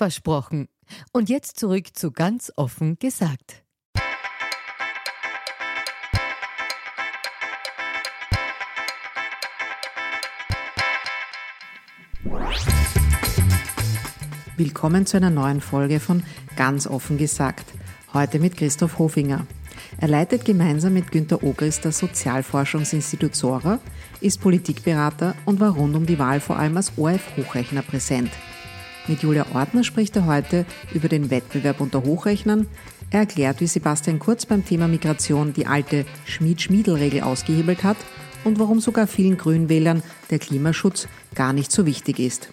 Versprochen. Und jetzt zurück zu ganz offen gesagt. Willkommen zu einer neuen Folge von Ganz offen gesagt. Heute mit Christoph Hofinger. Er leitet gemeinsam mit Günter Ogris das Sozialforschungsinstitut Sora, ist Politikberater und war rund um die Wahl vor allem als ORF-Hochrechner präsent. Mit Julia Ortner spricht er heute über den Wettbewerb unter Hochrechnern. Er erklärt, wie Sebastian Kurz beim Thema Migration die alte Schmied-Schmiedel-Regel ausgehebelt hat und warum sogar vielen Grünwählern der Klimaschutz gar nicht so wichtig ist.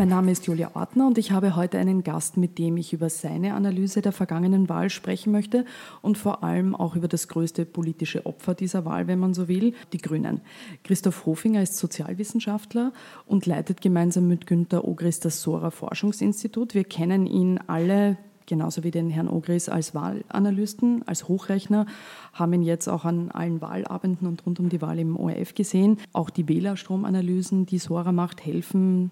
Mein Name ist Julia Ortner und ich habe heute einen Gast, mit dem ich über seine Analyse der vergangenen Wahl sprechen möchte und vor allem auch über das größte politische Opfer dieser Wahl, wenn man so will, die Grünen. Christoph Hofinger ist Sozialwissenschaftler und leitet gemeinsam mit Günter Ogris das Sora Forschungsinstitut. Wir kennen ihn alle genauso wie den Herrn Ogris als Wahlanalysten, als Hochrechner, haben ihn jetzt auch an allen Wahlabenden und rund um die Wahl im ORF gesehen. Auch die Wählerstromanalysen, die Sora macht, helfen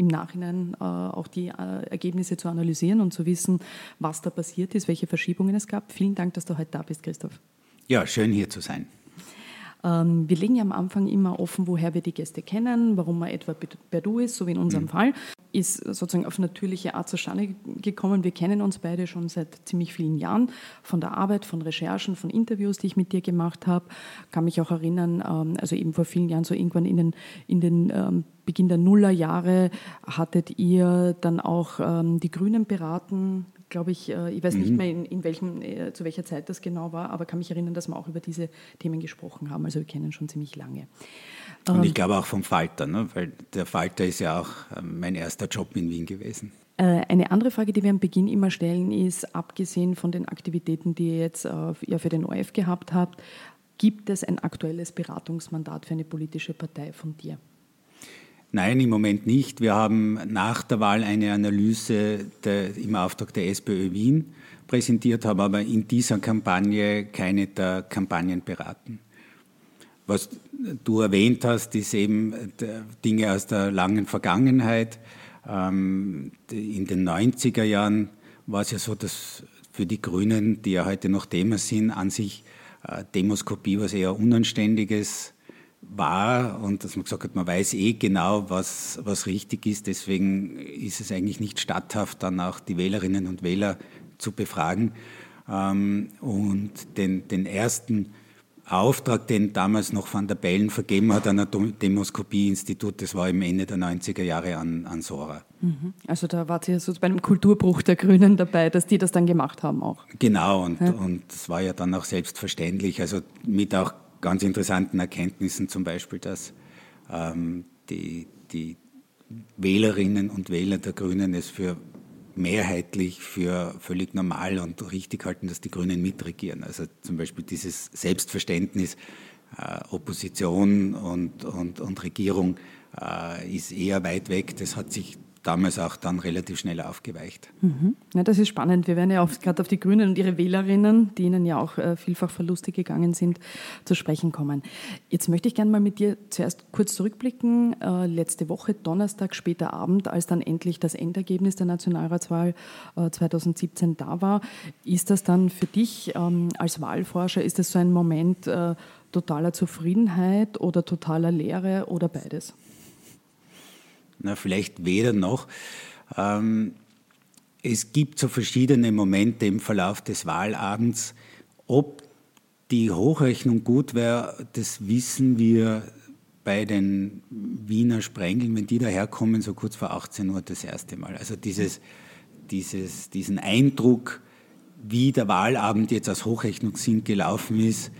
im Nachhinein äh, auch die äh, Ergebnisse zu analysieren und zu wissen, was da passiert ist, welche Verschiebungen es gab. Vielen Dank, dass du heute da bist, Christoph. Ja, schön hier zu sein. Ähm, wir legen ja am Anfang immer offen, woher wir die Gäste kennen, warum man etwa per Du ist, so wie in unserem mhm. Fall. Ist sozusagen auf natürliche Art zustande gekommen. Wir kennen uns beide schon seit ziemlich vielen Jahren von der Arbeit, von Recherchen, von Interviews, die ich mit dir gemacht habe. Kann mich auch erinnern, ähm, also eben vor vielen Jahren, so irgendwann in den, in den ähm, Beginn der Nullerjahre hattet ihr dann auch die Grünen beraten, glaube ich, äh, ich weiß mhm. nicht mehr, in, in welchem, äh, zu welcher Zeit das genau war, aber kann mich erinnern, dass wir auch über diese Themen gesprochen haben. Also wir kennen schon ziemlich lange. Und ich ähm, glaube auch vom Falter, ne? weil der Falter ist ja auch ähm, mein erster Job in Wien gewesen. Äh, eine andere Frage, die wir am Beginn immer stellen, ist, abgesehen von den Aktivitäten, die ihr jetzt ja für den ORF gehabt habt, gibt es ein aktuelles Beratungsmandat für eine politische Partei von dir? Nein, im Moment nicht. Wir haben nach der Wahl eine Analyse der, im Auftrag der SPÖ Wien präsentiert, haben aber in dieser Kampagne keine der Kampagnen beraten. Was du erwähnt hast, ist eben Dinge aus der langen Vergangenheit. Ähm, in den 90er Jahren war es ja so, dass für die Grünen, die ja heute noch Thema sind, an sich äh, Demoskopie was eher Unanständiges war und dass man gesagt hat, man weiß eh genau, was, was richtig ist. Deswegen ist es eigentlich nicht statthaft, dann auch die Wählerinnen und Wähler zu befragen. Ähm, und den, den ersten Auftrag, den damals noch Van der Bellen vergeben hat an ein Demoskopie-Institut, das war im Ende der 90er Jahre an, an Sora. Mhm. Also da war sie so bei einem Kulturbruch der Grünen dabei, dass die das dann gemacht haben auch. Genau, und, ja. und das war ja dann auch selbstverständlich, also mit auch ganz interessanten Erkenntnissen, zum Beispiel, dass ähm, die, die Wählerinnen und Wähler der Grünen es für mehrheitlich für völlig normal und richtig halten, dass die Grünen mitregieren. Also zum Beispiel dieses Selbstverständnis, äh, Opposition und, und, und Regierung äh, ist eher weit weg. Das hat sich damals auch dann relativ schnell aufgeweicht. Mhm. Ja, das ist spannend. Wir werden ja gerade auf die Grünen und ihre Wählerinnen, die ihnen ja auch äh, vielfach Verluste gegangen sind, zu sprechen kommen. Jetzt möchte ich gerne mal mit dir zuerst kurz zurückblicken. Äh, letzte Woche, Donnerstag, später Abend, als dann endlich das Endergebnis der Nationalratswahl äh, 2017 da war. Ist das dann für dich ähm, als Wahlforscher, ist das so ein Moment äh, totaler Zufriedenheit oder totaler Leere oder beides? Na, vielleicht weder noch. Ähm, es gibt so verschiedene Momente im Verlauf des Wahlabends. Ob die Hochrechnung gut wäre, das wissen wir bei den Wiener Sprengeln, wenn die daherkommen, so kurz vor 18 Uhr das erste Mal. Also dieses, dieses, diesen Eindruck, wie der Wahlabend jetzt aus Hochrechnungssinn gelaufen ist,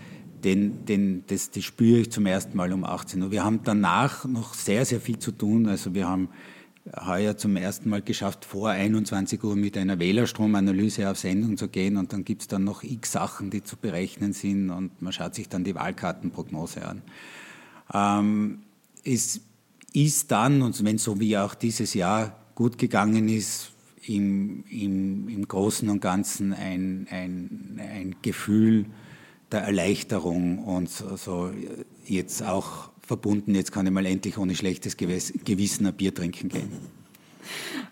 den, den, das, das spüre ich zum ersten Mal um 18 Uhr. Wir haben danach noch sehr, sehr viel zu tun. Also wir haben heuer zum ersten Mal geschafft, vor 21 Uhr mit einer Wählerstromanalyse auf Sendung zu gehen und dann gibt es dann noch x Sachen, die zu berechnen sind und man schaut sich dann die Wahlkartenprognose an. Ähm, es ist dann, und wenn so wie auch dieses Jahr gut gegangen ist, im, im, im Großen und Ganzen ein, ein, ein Gefühl der Erleichterung und so, jetzt auch verbunden, jetzt kann ich mal endlich ohne schlechtes Gewissen ein Bier trinken gehen.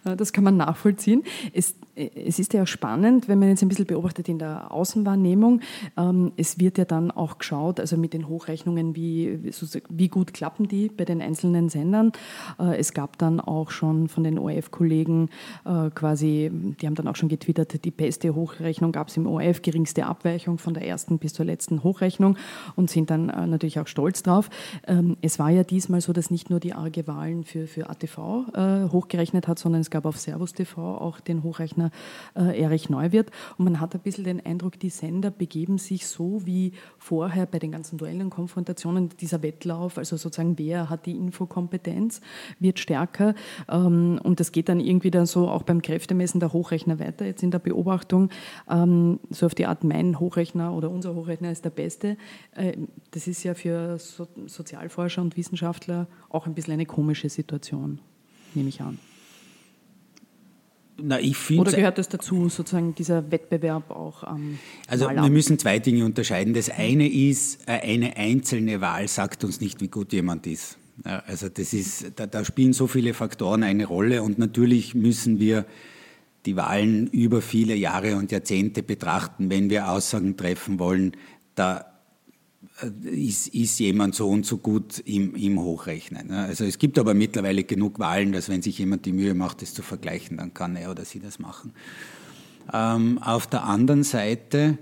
Äh, das kann man nachvollziehen. Es, es ist ja spannend, wenn man jetzt ein bisschen beobachtet in der Außenwahrnehmung. Ähm, es wird ja dann auch geschaut, also mit den Hochrechnungen, wie, wie gut klappen die bei den einzelnen Sendern. Äh, es gab dann auch schon von den ORF-Kollegen äh, quasi, die haben dann auch schon getwittert, die beste Hochrechnung gab es im ORF, geringste Abweichung von der ersten bis zur letzten Hochrechnung und sind dann natürlich auch stolz drauf. Ähm, es war ja diesmal so, dass nicht nur die arge Wahlen für, für ATV hochgerechnet hat, sondern es gab auf Servus TV auch den Hochrechner äh, Erich Neuwirth. Und man hat ein bisschen den Eindruck, die Sender begeben sich so wie vorher bei den ganzen Duellen Konfrontationen, dieser Wettlauf, also sozusagen wer hat die Infokompetenz, wird stärker. Ähm, und das geht dann irgendwie dann so auch beim Kräftemessen der Hochrechner weiter, jetzt in der Beobachtung, ähm, so auf die Art, mein Hochrechner oder unser Hochrechner ist der beste. Äh, das ist ja für so Sozialforscher und Wissenschaftler auch ein bisschen eine komische Situation, nehme ich an. Na, ich Oder gehört das dazu, sozusagen dieser Wettbewerb auch am Also Wahlamt? wir müssen zwei Dinge unterscheiden. Das eine ist, äh, eine einzelne Wahl sagt uns nicht, wie gut jemand ist. Also das ist, da, da spielen so viele Faktoren eine Rolle und natürlich müssen wir die Wahlen über viele Jahre und Jahrzehnte betrachten, wenn wir Aussagen treffen wollen. Da ist, ist jemand so und so gut im, im Hochrechnen. Also es gibt aber mittlerweile genug Wahlen, dass wenn sich jemand die Mühe macht, das zu vergleichen, dann kann er oder sie das machen. Ähm, auf der anderen Seite,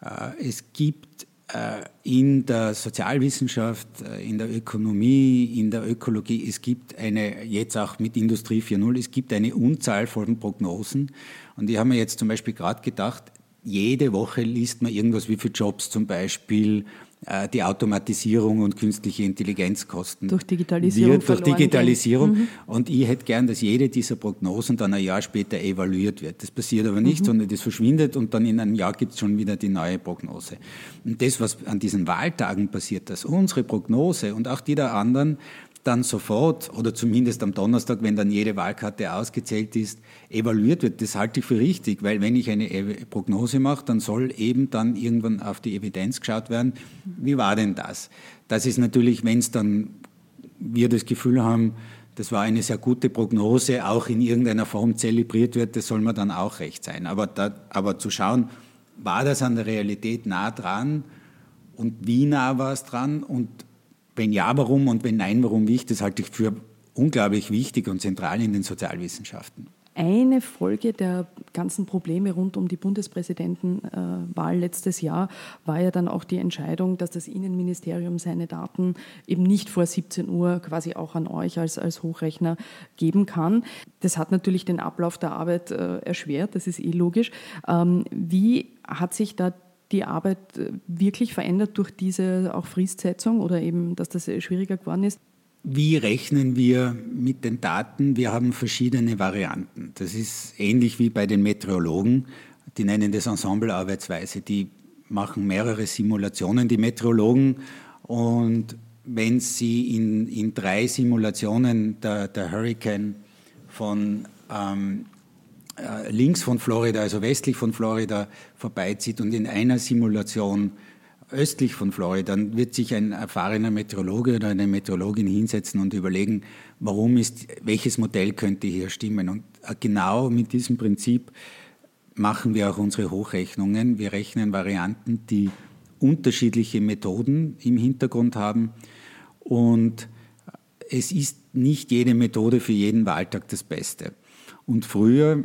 äh, es gibt äh, in der Sozialwissenschaft, äh, in der Ökonomie, in der Ökologie, es gibt eine, jetzt auch mit Industrie 4.0, es gibt eine Unzahl von Prognosen. Und ich habe mir jetzt zum Beispiel gerade gedacht, jede Woche liest man irgendwas, wie viele Jobs zum Beispiel äh, die Automatisierung und künstliche Intelligenz kosten. Durch Digitalisierung. Wird, durch Digitalisierung. Mhm. Und ich hätte gern, dass jede dieser Prognosen dann ein Jahr später evaluiert wird. Das passiert aber nicht, mhm. sondern das verschwindet und dann in einem Jahr gibt es schon wieder die neue Prognose. Und das, was an diesen Wahltagen passiert, dass unsere Prognose und auch die der anderen dann sofort oder zumindest am Donnerstag, wenn dann jede Wahlkarte ausgezählt ist, evaluiert wird. Das halte ich für richtig, weil wenn ich eine Prognose mache, dann soll eben dann irgendwann auf die Evidenz geschaut werden, wie war denn das? Das ist natürlich, wenn es dann wir das Gefühl haben, das war eine sehr gute Prognose, auch in irgendeiner Form zelebriert wird, das soll man dann auch recht sein. Aber, da, aber zu schauen, war das an der Realität nah dran und wie nah war es dran und wenn ja, warum und wenn nein, warum wichtig, das halte ich für unglaublich wichtig und zentral in den Sozialwissenschaften. Eine Folge der ganzen Probleme rund um die Bundespräsidentenwahl letztes Jahr war ja dann auch die Entscheidung, dass das Innenministerium seine Daten eben nicht vor 17 Uhr quasi auch an euch als, als Hochrechner geben kann. Das hat natürlich den Ablauf der Arbeit äh, erschwert, das ist eh logisch. Ähm, wie hat sich da die Arbeit äh, wirklich verändert durch diese auch Fristsetzung oder eben, dass das schwieriger geworden ist? Wie rechnen wir mit den Daten? Wir haben verschiedene Varianten. Das ist ähnlich wie bei den Meteorologen. Die nennen das Ensemblearbeitsweise. Die machen mehrere Simulationen, die Meteorologen. Und wenn sie in, in drei Simulationen der, der Hurricane von ähm, äh, links von Florida, also westlich von Florida, vorbeizieht und in einer Simulation östlich von Florida, dann wird sich ein erfahrener Meteorologe oder eine Meteorologin hinsetzen und überlegen, warum ist, welches Modell könnte hier stimmen. Und äh, genau mit diesem Prinzip machen wir auch unsere Hochrechnungen. Wir rechnen Varianten, die unterschiedliche Methoden im Hintergrund haben. Und es ist nicht jede Methode für jeden Wahltag das Beste. Und früher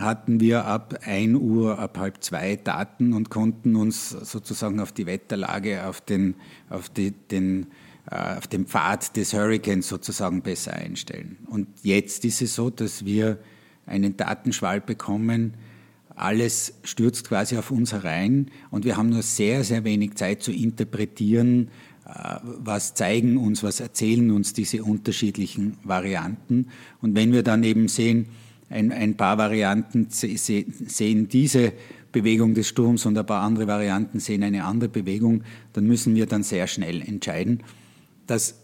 hatten wir ab 1 Uhr, ab halb zwei Daten und konnten uns sozusagen auf die Wetterlage, auf den, auf die, den, äh, auf den Pfad des Hurricanes sozusagen besser einstellen. Und jetzt ist es so, dass wir einen Datenschwall bekommen, alles stürzt quasi auf uns herein und wir haben nur sehr, sehr wenig Zeit zu interpretieren, äh, was zeigen uns, was erzählen uns diese unterschiedlichen Varianten. Und wenn wir dann eben sehen, ein, ein paar Varianten sehen diese Bewegung des Sturms und ein paar andere Varianten sehen eine andere Bewegung, dann müssen wir dann sehr schnell entscheiden. Das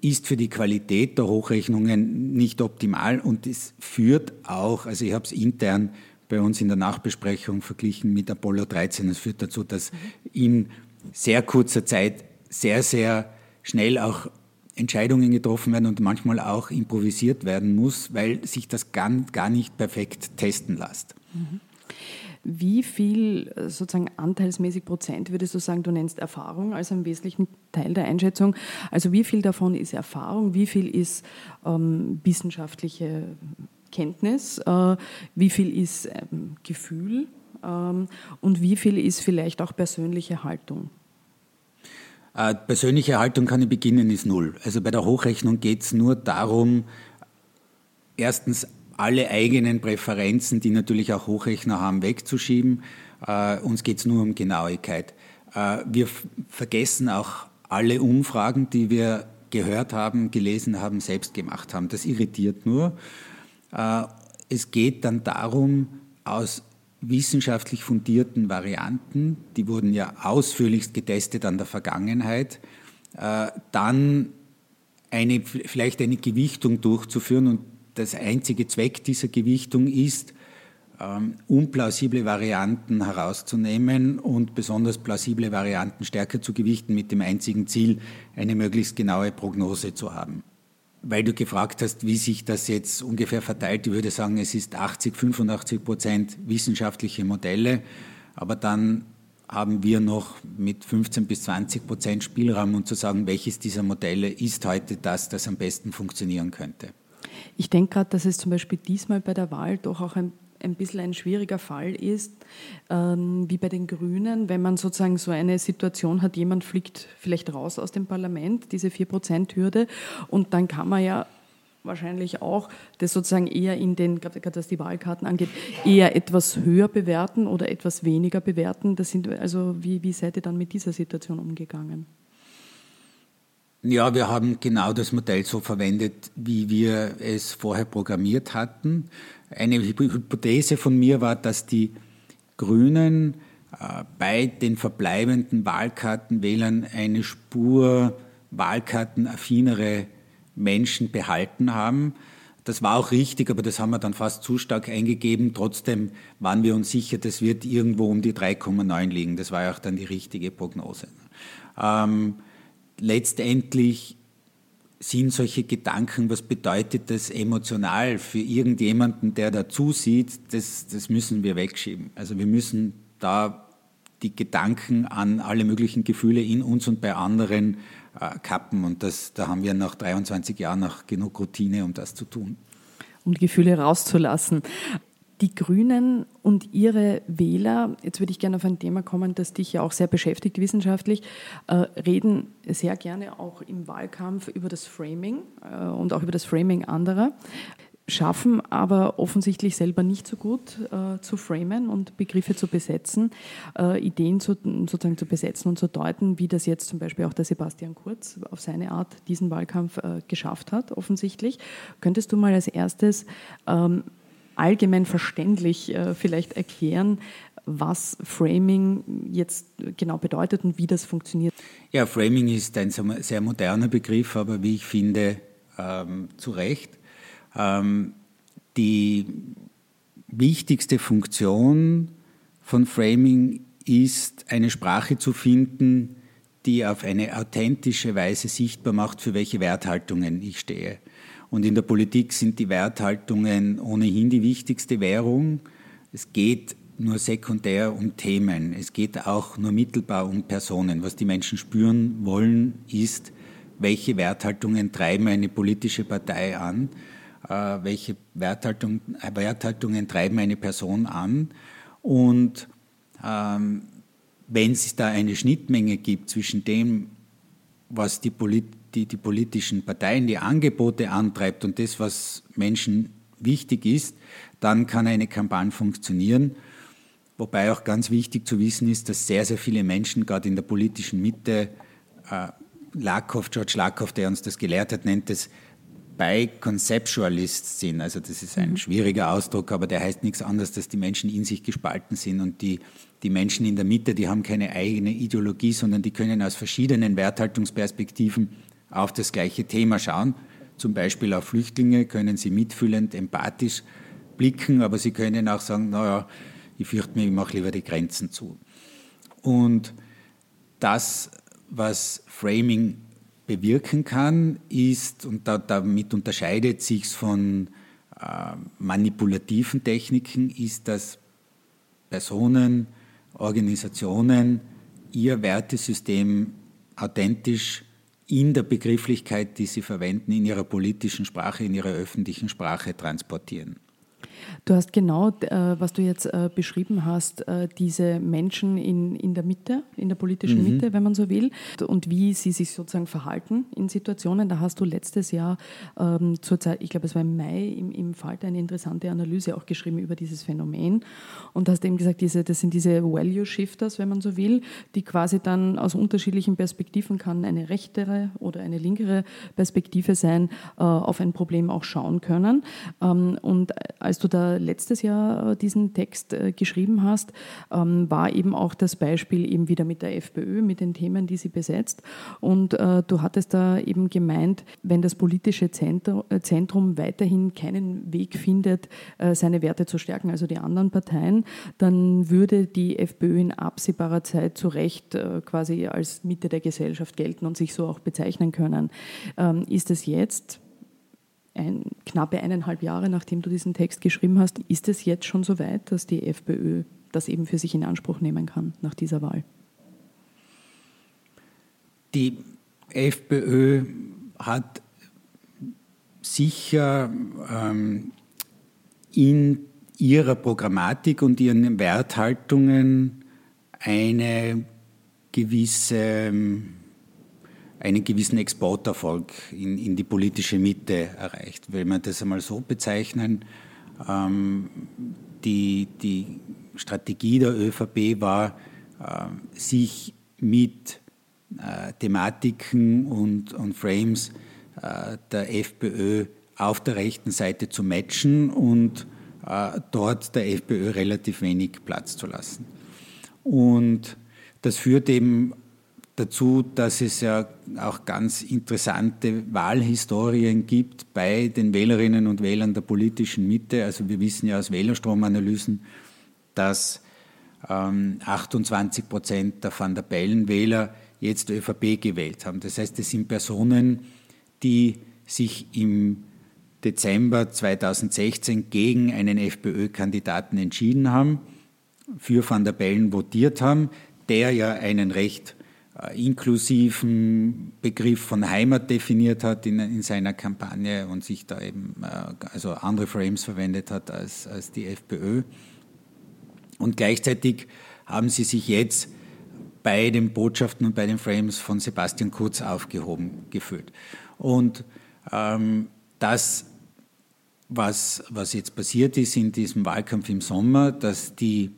ist für die Qualität der Hochrechnungen nicht optimal und es führt auch, also ich habe es intern bei uns in der Nachbesprechung verglichen mit Apollo 13, es führt dazu, dass in sehr kurzer Zeit sehr, sehr schnell auch Entscheidungen getroffen werden und manchmal auch improvisiert werden muss, weil sich das gar, gar nicht perfekt testen lässt. Mhm. Wie viel sozusagen anteilsmäßig Prozent würdest du sagen, du nennst Erfahrung als einen wesentlichen Teil der Einschätzung? Also wie viel davon ist Erfahrung, wie viel ist ähm, wissenschaftliche Kenntnis, äh, wie viel ist ähm, Gefühl ähm, und wie viel ist vielleicht auch persönliche Haltung? Äh, persönliche Haltung kann ich beginnen, ist null. Also bei der Hochrechnung geht es nur darum, erstens alle eigenen Präferenzen, die natürlich auch Hochrechner haben, wegzuschieben. Äh, uns geht es nur um Genauigkeit. Äh, wir vergessen auch alle Umfragen, die wir gehört haben, gelesen haben, selbst gemacht haben. Das irritiert nur. Äh, es geht dann darum, aus wissenschaftlich fundierten Varianten, die wurden ja ausführlichst getestet an der Vergangenheit, äh, dann eine, vielleicht eine Gewichtung durchzuführen. Und das einzige Zweck dieser Gewichtung ist, ähm, unplausible Varianten herauszunehmen und besonders plausible Varianten stärker zu gewichten mit dem einzigen Ziel, eine möglichst genaue Prognose zu haben. Weil du gefragt hast, wie sich das jetzt ungefähr verteilt, ich würde sagen, es ist 80, 85 Prozent wissenschaftliche Modelle, aber dann haben wir noch mit 15 bis 20 Prozent Spielraum, um zu sagen, welches dieser Modelle ist heute das, das am besten funktionieren könnte. Ich denke gerade, dass es zum Beispiel diesmal bei der Wahl doch auch ein ein bisschen ein schwieriger Fall ist, ähm, wie bei den Grünen, wenn man sozusagen so eine Situation hat, jemand fliegt vielleicht raus aus dem Parlament, diese 4%-Hürde, und dann kann man ja wahrscheinlich auch das sozusagen eher in den, gerade was die Wahlkarten angeht, eher etwas höher bewerten oder etwas weniger bewerten. Das sind, also wie, wie seid ihr dann mit dieser Situation umgegangen? Ja, wir haben genau das Modell so verwendet, wie wir es vorher programmiert hatten. Eine Hypothese von mir war, dass die Grünen äh, bei den verbleibenden Wahlkartenwählern eine Spur wahlkartenaffinere Menschen behalten haben. Das war auch richtig, aber das haben wir dann fast zu stark eingegeben. Trotzdem waren wir uns sicher, das wird irgendwo um die 3,9 liegen. Das war ja auch dann die richtige Prognose. Ähm, letztendlich sind solche Gedanken, was bedeutet das emotional für irgendjemanden, der da zusieht, das, das müssen wir wegschieben. Also wir müssen da die Gedanken an alle möglichen Gefühle in uns und bei anderen äh, kappen. Und das, da haben wir nach 23 Jahren noch genug Routine, um das zu tun. Um die Gefühle rauszulassen. Die Grünen und ihre Wähler, jetzt würde ich gerne auf ein Thema kommen, das dich ja auch sehr beschäftigt wissenschaftlich, äh, reden sehr gerne auch im Wahlkampf über das Framing äh, und auch über das Framing anderer, schaffen aber offensichtlich selber nicht so gut äh, zu framen und Begriffe zu besetzen, Ideen zu, sozusagen zu besetzen und zu deuten, wie das jetzt zum Beispiel auch der Sebastian Kurz auf seine Art diesen Wahlkampf geschafft hat, offensichtlich. Könntest du mal als erstes ähm, allgemein verständlich äh, vielleicht erklären, was Framing jetzt genau bedeutet und wie das funktioniert? Ja, Framing ist ein sehr moderner Begriff, aber wie ich finde, ähm, zu Recht. Ähm, die wichtigste Funktion von Framing ist, eine Sprache zu finden, die auf eine authentische Weise sichtbar macht, für welche Werthaltungen ich stehe. Und in der Politik sind die Werthaltungen ohnehin die wichtigste Währung. Es geht nur sekundär um Themen. Es geht auch nur mittelbar um Personen. Was die Menschen spüren wollen, ist, welche Werthaltungen treiben eine politische Partei an. äh, welche Werthaltung, Werthaltungen treiben eine Person an. Und ähm, wenn es da eine Schnittmenge gibt zwischen dem, was die, Polit die, die politischen Parteien, die Angebote antreibt und das, was Menschen wichtig ist, dann kann eine Kampagne funktionieren. Wobei auch ganz wichtig zu wissen ist, dass sehr, sehr viele Menschen gerade in der politischen Mitte, äh, Lakoff, George Lakoff, der uns das gelehrt hat, nennt es Bi-Conceptualists sind. Also das ist ein mhm. schwieriger Ausdruck, aber der heißt nichts anderes, dass die Menschen in sich gespalten sind und die, die Menschen in der Mitte, die haben keine eigene Ideologie, sondern die können aus verschiedenen Werthaltungsperspektiven auf das gleiche Thema schauen. Zum Beispiel auf Flüchtlinge können sie mitfühlend, empathisch blicken, aber sie können auch sagen, naja, ich fürchte mich, ich mache lieber die Grenzen zu. Und das, was Framing bewirken kann, ist, und da, damit unterscheidet sich von äh, manipulativen Techniken, ist, dass Personen, Organisationen ihr Wertesystem authentisch in der Begrifflichkeit, die sie verwenden, in ihrer politischen Sprache, in ihrer öffentlichen Sprache transportieren. Du hast genau, äh, was du jetzt äh, beschrieben hast, äh, diese Menschen in, in der Mitte, in der politischen mhm. Mitte, wenn man so will, und wie sie sich sozusagen verhalten in Situationen. Da hast du letztes Jahr ähm, zur Zeit, ich glaube, es war im Mai, im, im Falter eine interessante Analyse auch geschrieben über dieses Phänomen und hast eben gesagt, diese, das sind diese Value Shifters, wenn man so will, die quasi dann aus unterschiedlichen Perspektiven kann eine rechtere oder eine linkere Perspektive sein, äh, auf ein Problem auch schauen können. Ähm, und als du da letztes Jahr äh, diesen Text äh, geschrieben hast, ähm, war eben auch das Beispiel eben wieder mit der FPÖ, mit den Themen, die sie besetzt. Und äh, du hattest da eben gemeint, wenn das politische Zentrum weiterhin keinen Weg findet, seine Werte zu stärken, also die anderen Parteien, dann würde die FPÖ in absehbarer Zeit zu Recht quasi als Mitte der Gesellschaft gelten und sich so auch bezeichnen können. Ähm, ist es jetzt ein, knappe eineinhalb Jahre, nachdem du diesen Text geschrieben hast, ist es jetzt schon so weit, dass die FPÖ das eben für sich in Anspruch nehmen kann nach dieser Wahl? Die FPÖ hat sicher ähm, in ihrer Programmatik und ihren Werthaltungen eine gewisse ähm, einen gewissen Exporterfolg in, in die politische Mitte erreicht. Wenn man das einmal so bezeichnen, ähm, die, die Strategie der ÖVP war, äh, sich mit äh, Thematiken und, und Frames äh, der FPÖ auf der rechten Seite zu matchen und äh, dort der FPÖ relativ wenig Platz zu lassen. Und das führt eben dazu, dass es ja auch ganz interessante Wahlhistorien gibt bei den Wählerinnen und Wählern der politischen Mitte. Also wir wissen ja aus Wählerstromanalysen, dass ähm, 28 Prozent der Van der Bellen-Wähler jetzt ÖVP gewählt haben. Das heißt, es sind Personen, die sich im Dezember 2016 gegen einen FPÖ-Kandidaten entschieden haben, für Van der Bellen votiert haben, der ja einen recht inklusiven Begriff von Heimat definiert hat in, in, seiner Kampagne und sich da eben äh, also andere Frames verwendet hat als, als die FPÖ. Und gleichzeitig haben sie sich jetzt bei den Botschaften und bei den Frames von Sebastian Kurz aufgehoben gefühlt. Und ähm, das, was, was jetzt passiert ist in diesem Wahlkampf im Sommer, dass die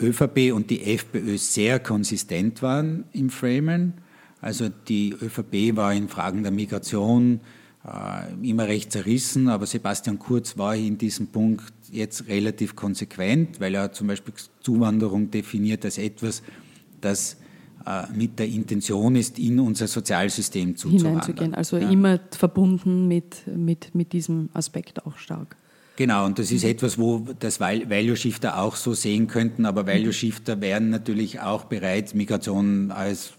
ÖVP und die FPÖ sehr konsistent waren im Framen. Also die ÖVP war in Fragen der Migration äh, immer recht zerrissen, aber Sebastian Kurz war in diesem Punkt jetzt relativ konsequent, weil er zum Beispiel Zuwanderung definiert als etwas, das äh, mit der Intention ist, in unser Sozialsystem zuzuwandern. Hineinzugehen, also ja. immer verbunden mit, mit, mit diesem Aspekt auch stark. Genau, und das ist etwas, wo das Value Shifter auch so sehen könnten, aber Value Shifter wären natürlich auch bereit, Migration als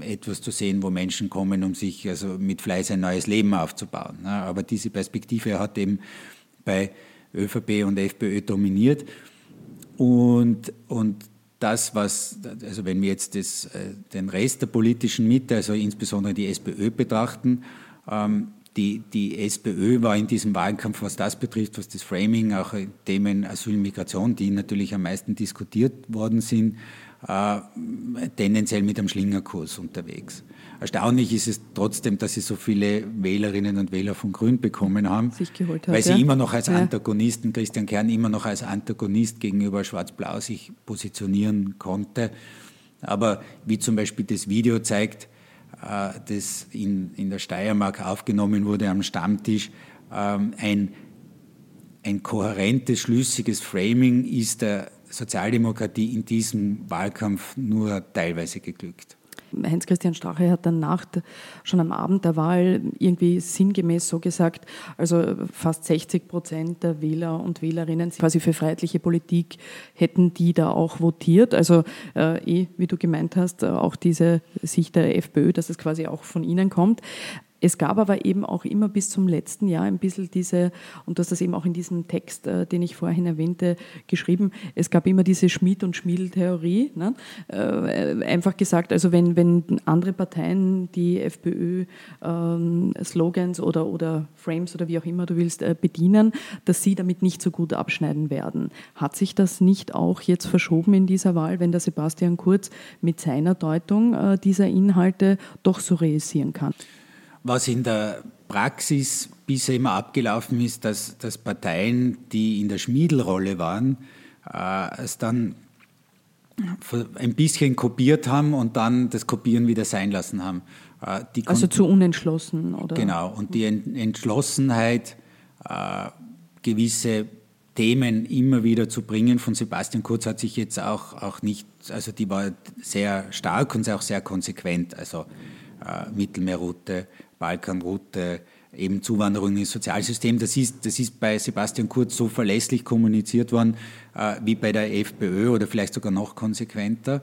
etwas zu sehen, wo Menschen kommen, um sich also mit Fleiß ein neues Leben aufzubauen. Aber diese Perspektive hat eben bei ÖVP und FPÖ dominiert. Und, und das, was, also wenn wir jetzt das, äh, den Rest der politischen Mitte, also insbesondere die SPÖ betrachten, ähm, die, die SPÖ war in diesem Wahlkampf, was das betrifft, was das Framing, auch Themen Asyl, Migration, die natürlich am meisten diskutiert worden sind, äh, tendenziell mit einem Schlingerkurs unterwegs. Erstaunlich ist es trotzdem, dass sie so viele Wählerinnen und Wähler von Grün bekommen haben, hat, weil sie ja. immer noch als Antagonisten, Christian Kern immer noch als Antagonist gegenüber Schwarz-Blau sich positionieren konnte. Aber wie zum Beispiel das Video zeigt, das in, in der Steiermark aufgenommen wurde am Stammtisch, ähm, ein, ein kohärentes, schlüssiges Framing ist der Sozialdemokratie in diesem Wahlkampf nur teilweise geglückt. Heinz-Christian Strache hat dann nach, schon am Abend der Wahl irgendwie sinngemäß so gesagt, also fast 60 Prozent der Wähler und Wählerinnen quasi für freiheitliche Politik hätten die da auch votiert. Also äh, eh, wie du gemeint hast, auch diese Sicht der FPÖ, dass es quasi auch von ihnen kommt. Es gab aber eben auch immer bis zum letzten Jahr ein bisschen diese, und du hast das eben auch in diesem Text, äh, den ich vorhin erwähnte, geschrieben, es gab immer diese Schmied- und Schmiedel-Theorie. Ne? Äh, einfach gesagt, also wenn, wenn andere Parteien die FPÖ-Slogans ähm, oder, oder Frames oder wie auch immer du willst äh, bedienen, dass sie damit nicht so gut abschneiden werden. Hat sich das nicht auch jetzt verschoben in dieser Wahl, wenn der Sebastian Kurz mit seiner Deutung äh, dieser Inhalte doch so realisieren kann? Was in der Praxis bisher immer abgelaufen ist, dass, dass Parteien, die in der Schmiedelrolle waren, äh, es dann ein bisschen kopiert haben und dann das Kopieren wieder sein lassen haben. Äh, also zu unentschlossen, oder? Genau, und die Entschlossenheit, äh, gewisse Themen immer wieder zu bringen von Sebastian Kurz hat sich jetzt auch, auch nicht, also die war sehr stark und auch sehr konsequent, also äh, Mittelmeerroute, Balkanroute, eben Zuwanderung ins Sozialsystem. Das ist, das ist bei Sebastian Kurz so verlässlich kommuniziert worden äh, wie bei der FPÖ oder vielleicht sogar noch konsequenter.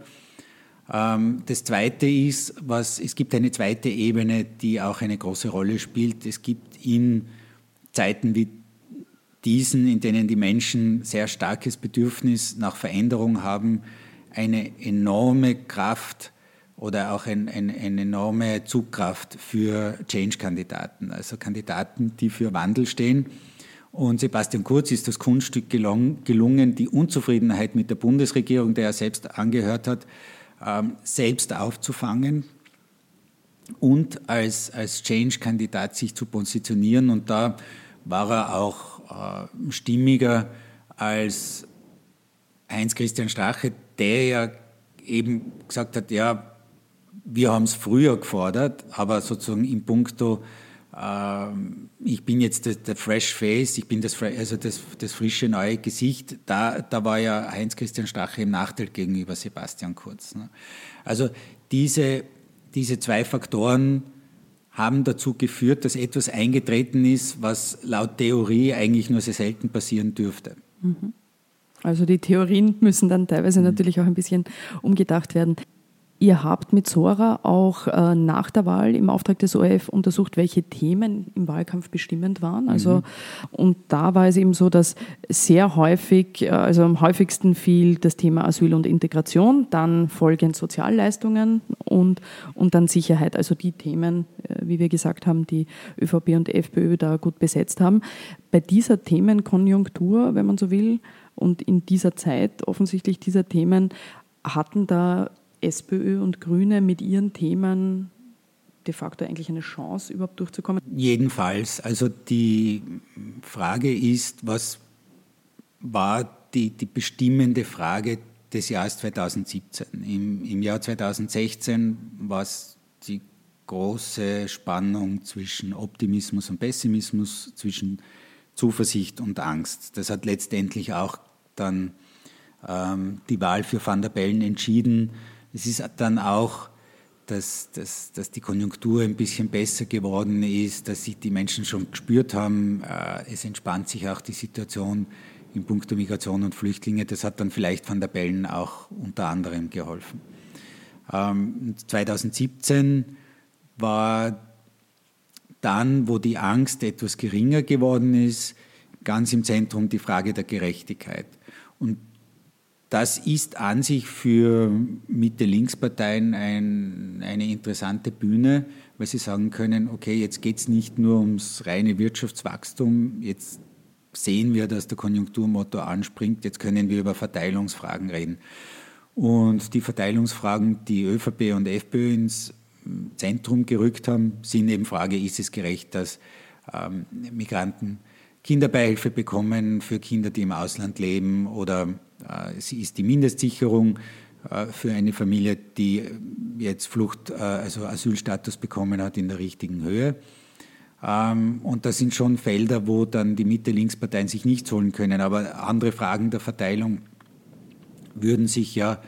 Ähm, das Zweite ist, was, es gibt eine zweite Ebene, die auch eine große Rolle spielt. Es gibt in Zeiten wie diesen, in denen die Menschen sehr starkes Bedürfnis nach Veränderung haben, eine enorme Kraft, oder auch ein, ein, eine enorme Zugkraft für Change-Kandidaten, also Kandidaten, die für Wandel stehen. Und Sebastian Kurz ist das Kunststück gelungen, die Unzufriedenheit mit der Bundesregierung, der er selbst angehört hat, ähm, selbst aufzufangen und als, als Change-Kandidat sich zu positionieren. Und da war er auch äh, stimmiger als Heinz-Christian Strache, der ja eben gesagt hat, ja, wir haben es früher gefordert, aber sozusagen im Punkto, äh, ich bin jetzt der, der, Fresh Face, ich bin das, also das, das frische neue Gesicht, da, da war ja Heinz-Christian Strache im Nachteil gegenüber Sebastian Kurz. Ne? Also diese, diese zwei Faktoren haben dazu geführt, dass etwas eingetreten ist, was laut Theorie eigentlich nur sehr selten passieren dürfte. Mhm. Also die Theorien müssen dann teilweise mhm. natürlich auch ein bisschen umgedacht werden. Ihr habt mit Sora auch äh, nach der Wahl im Auftrag des ORF untersucht, welche Themen im Wahlkampf bestimmend waren. Also, mhm. und da war es eben so, dass sehr häufig, äh, also am häufigsten fiel das Thema Asyl und Integration, dann folgend Sozialleistungen und, und dann Sicherheit. Also die Themen, äh, wie wir gesagt haben, die ÖVP und FPÖ da gut besetzt haben. Bei dieser Themenkonjunktur, wenn man so will, und in dieser Zeit offensichtlich dieser Themen, hatten da SPÖ und Grüne mit ihren Themen de facto eigentlich eine Chance, überhaupt durchzukommen? Jedenfalls. Also die Frage ist, was war die, die bestimmende Frage des Jahres 2017? Im, Im Jahr 2016 war es die große Spannung zwischen Optimismus und Pessimismus, zwischen Zuversicht und Angst. Das hat letztendlich auch dann ähm, die Wahl für Van der Bellen entschieden es ist dann auch, dass, dass, dass die Konjunktur ein bisschen besser geworden ist, dass sich die Menschen schon gespürt haben, äh, es entspannt sich auch die Situation in puncto Migration und Flüchtlinge. Das hat dann vielleicht Van der Bellen auch unter anderem geholfen. 2017 ähm, war dann, wo die Angst etwas geringer geworden ist, ganz im Zentrum die Frage der Gerechtigkeit. Und das ist an sich für Mitte-Links-Parteien ein, eine interessante Bühne, weil sie sagen können, okay, jetzt geht es nicht nur ums reine Wirtschaftswachstum, jetzt sehen wir, dass der Konjunkturmotor anspringt, jetzt können wir über Verteilungsfragen reden. Und die Verteilungsfragen, die ÖVP und FPÖ ins Zentrum gerückt haben, sind eben Frage, ist es gerecht, dass ähm, Migranten Kinderbeihilfe bekommen für Kinder, die im Ausland leben oder äh, ist die Mindestsicherung äh, für eine Familie, die jetzt Flucht, äh, also Asylstatus bekommen hat, in der richtigen Höhe. Ähm, und das sind schon Felder, wo dann die Mitte-Links-Parteien sich nichts holen können. Aber andere Fragen der Verteilung würden sich ja,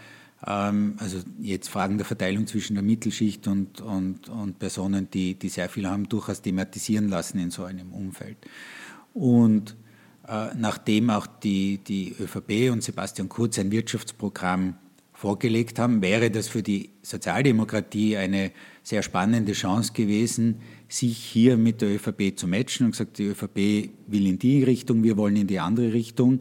ähm, also jetzt Fragen der Verteilung zwischen der Mittelschicht und, und, und Personen, die, die sehr viel haben, durchaus thematisieren lassen in so einem Umfeld. Und nachdem auch die, die ÖVP und Sebastian Kurz ein Wirtschaftsprogramm vorgelegt haben, wäre das für die Sozialdemokratie eine sehr spannende Chance gewesen, sich hier mit der ÖVP zu matchen und gesagt, die ÖVP will in die Richtung, wir wollen in die andere Richtung.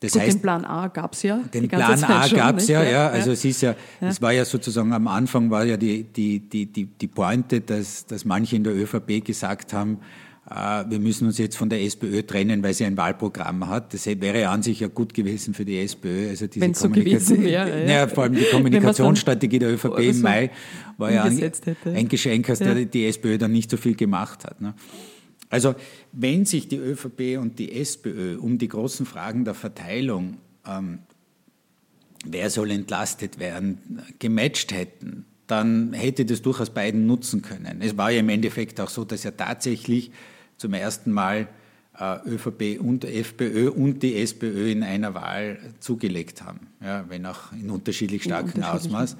Das Gut, heißt, den Plan A gab es ja. Den Plan A gab es ja, ja. Also ja. es ist ja, ja, es war ja sozusagen am Anfang war ja die, die, die, die, die Pointe, dass, dass manche in der ÖVP gesagt haben, äh, wir müssen uns jetzt von der SPÖ trennen, weil sie ein Wahlprogramm hat. Das wäre an sich ja gut gewesen für die SPÖ. Also diese so gewesen wäre. Ja. ja. vor allem die Kommunikationsstrategie der ÖVP im Mai war ja ein, ein Geschenk, aus ja. die SPÖ dann nicht so viel gemacht hat. Ne? Also wenn sich die ÖVP und die SPÖ um die großen Fragen der Verteilung, ähm, wer soll entlastet werden, gematcht hätten, dann hätte das durchaus beiden nutzen können. Es war ja im Endeffekt auch so, dass ja tatsächlich zum ersten Mal äh, ÖVP und FPÖ und die SPÖ in einer Wahl zugelegt haben, ja, wenn auch in unterschiedlich starkem Ausmaß.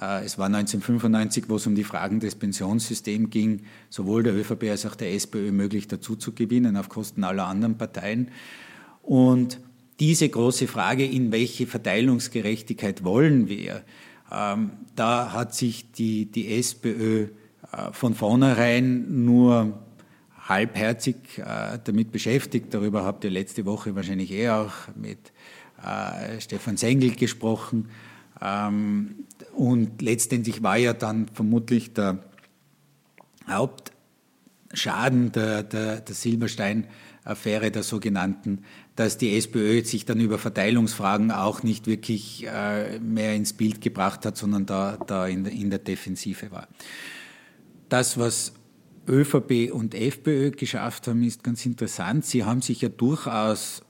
Äh, es war 1995, wo es um die Fragen des Pensionssystems ging, sowohl der ÖVP als auch der SPÖ möglich dazu zu gewinnen, auf Kosten aller anderen Parteien. Und diese große Frage, in welche Verteilungsgerechtigkeit wollen wir, ähm, da hat sich die, die SPÖ äh, von vornherein nur halbherzig äh, damit beschäftigt. Darüber habt ihr letzte Woche wahrscheinlich eh auch mit äh, Stefan Sengel gesprochen. Ähm, und letztendlich war ja dann vermutlich der Hauptschaden der, der, der Silberstein-Affäre, der sogenannten, dass die SPÖ sich dann über Verteilungsfragen auch nicht wirklich äh, mehr ins Bild gebracht hat, sondern da, da in, in der Defensive war. Das, was ÖVP und FPÖ geschafft haben, ist ganz interessant. Sie haben sich ja durchaus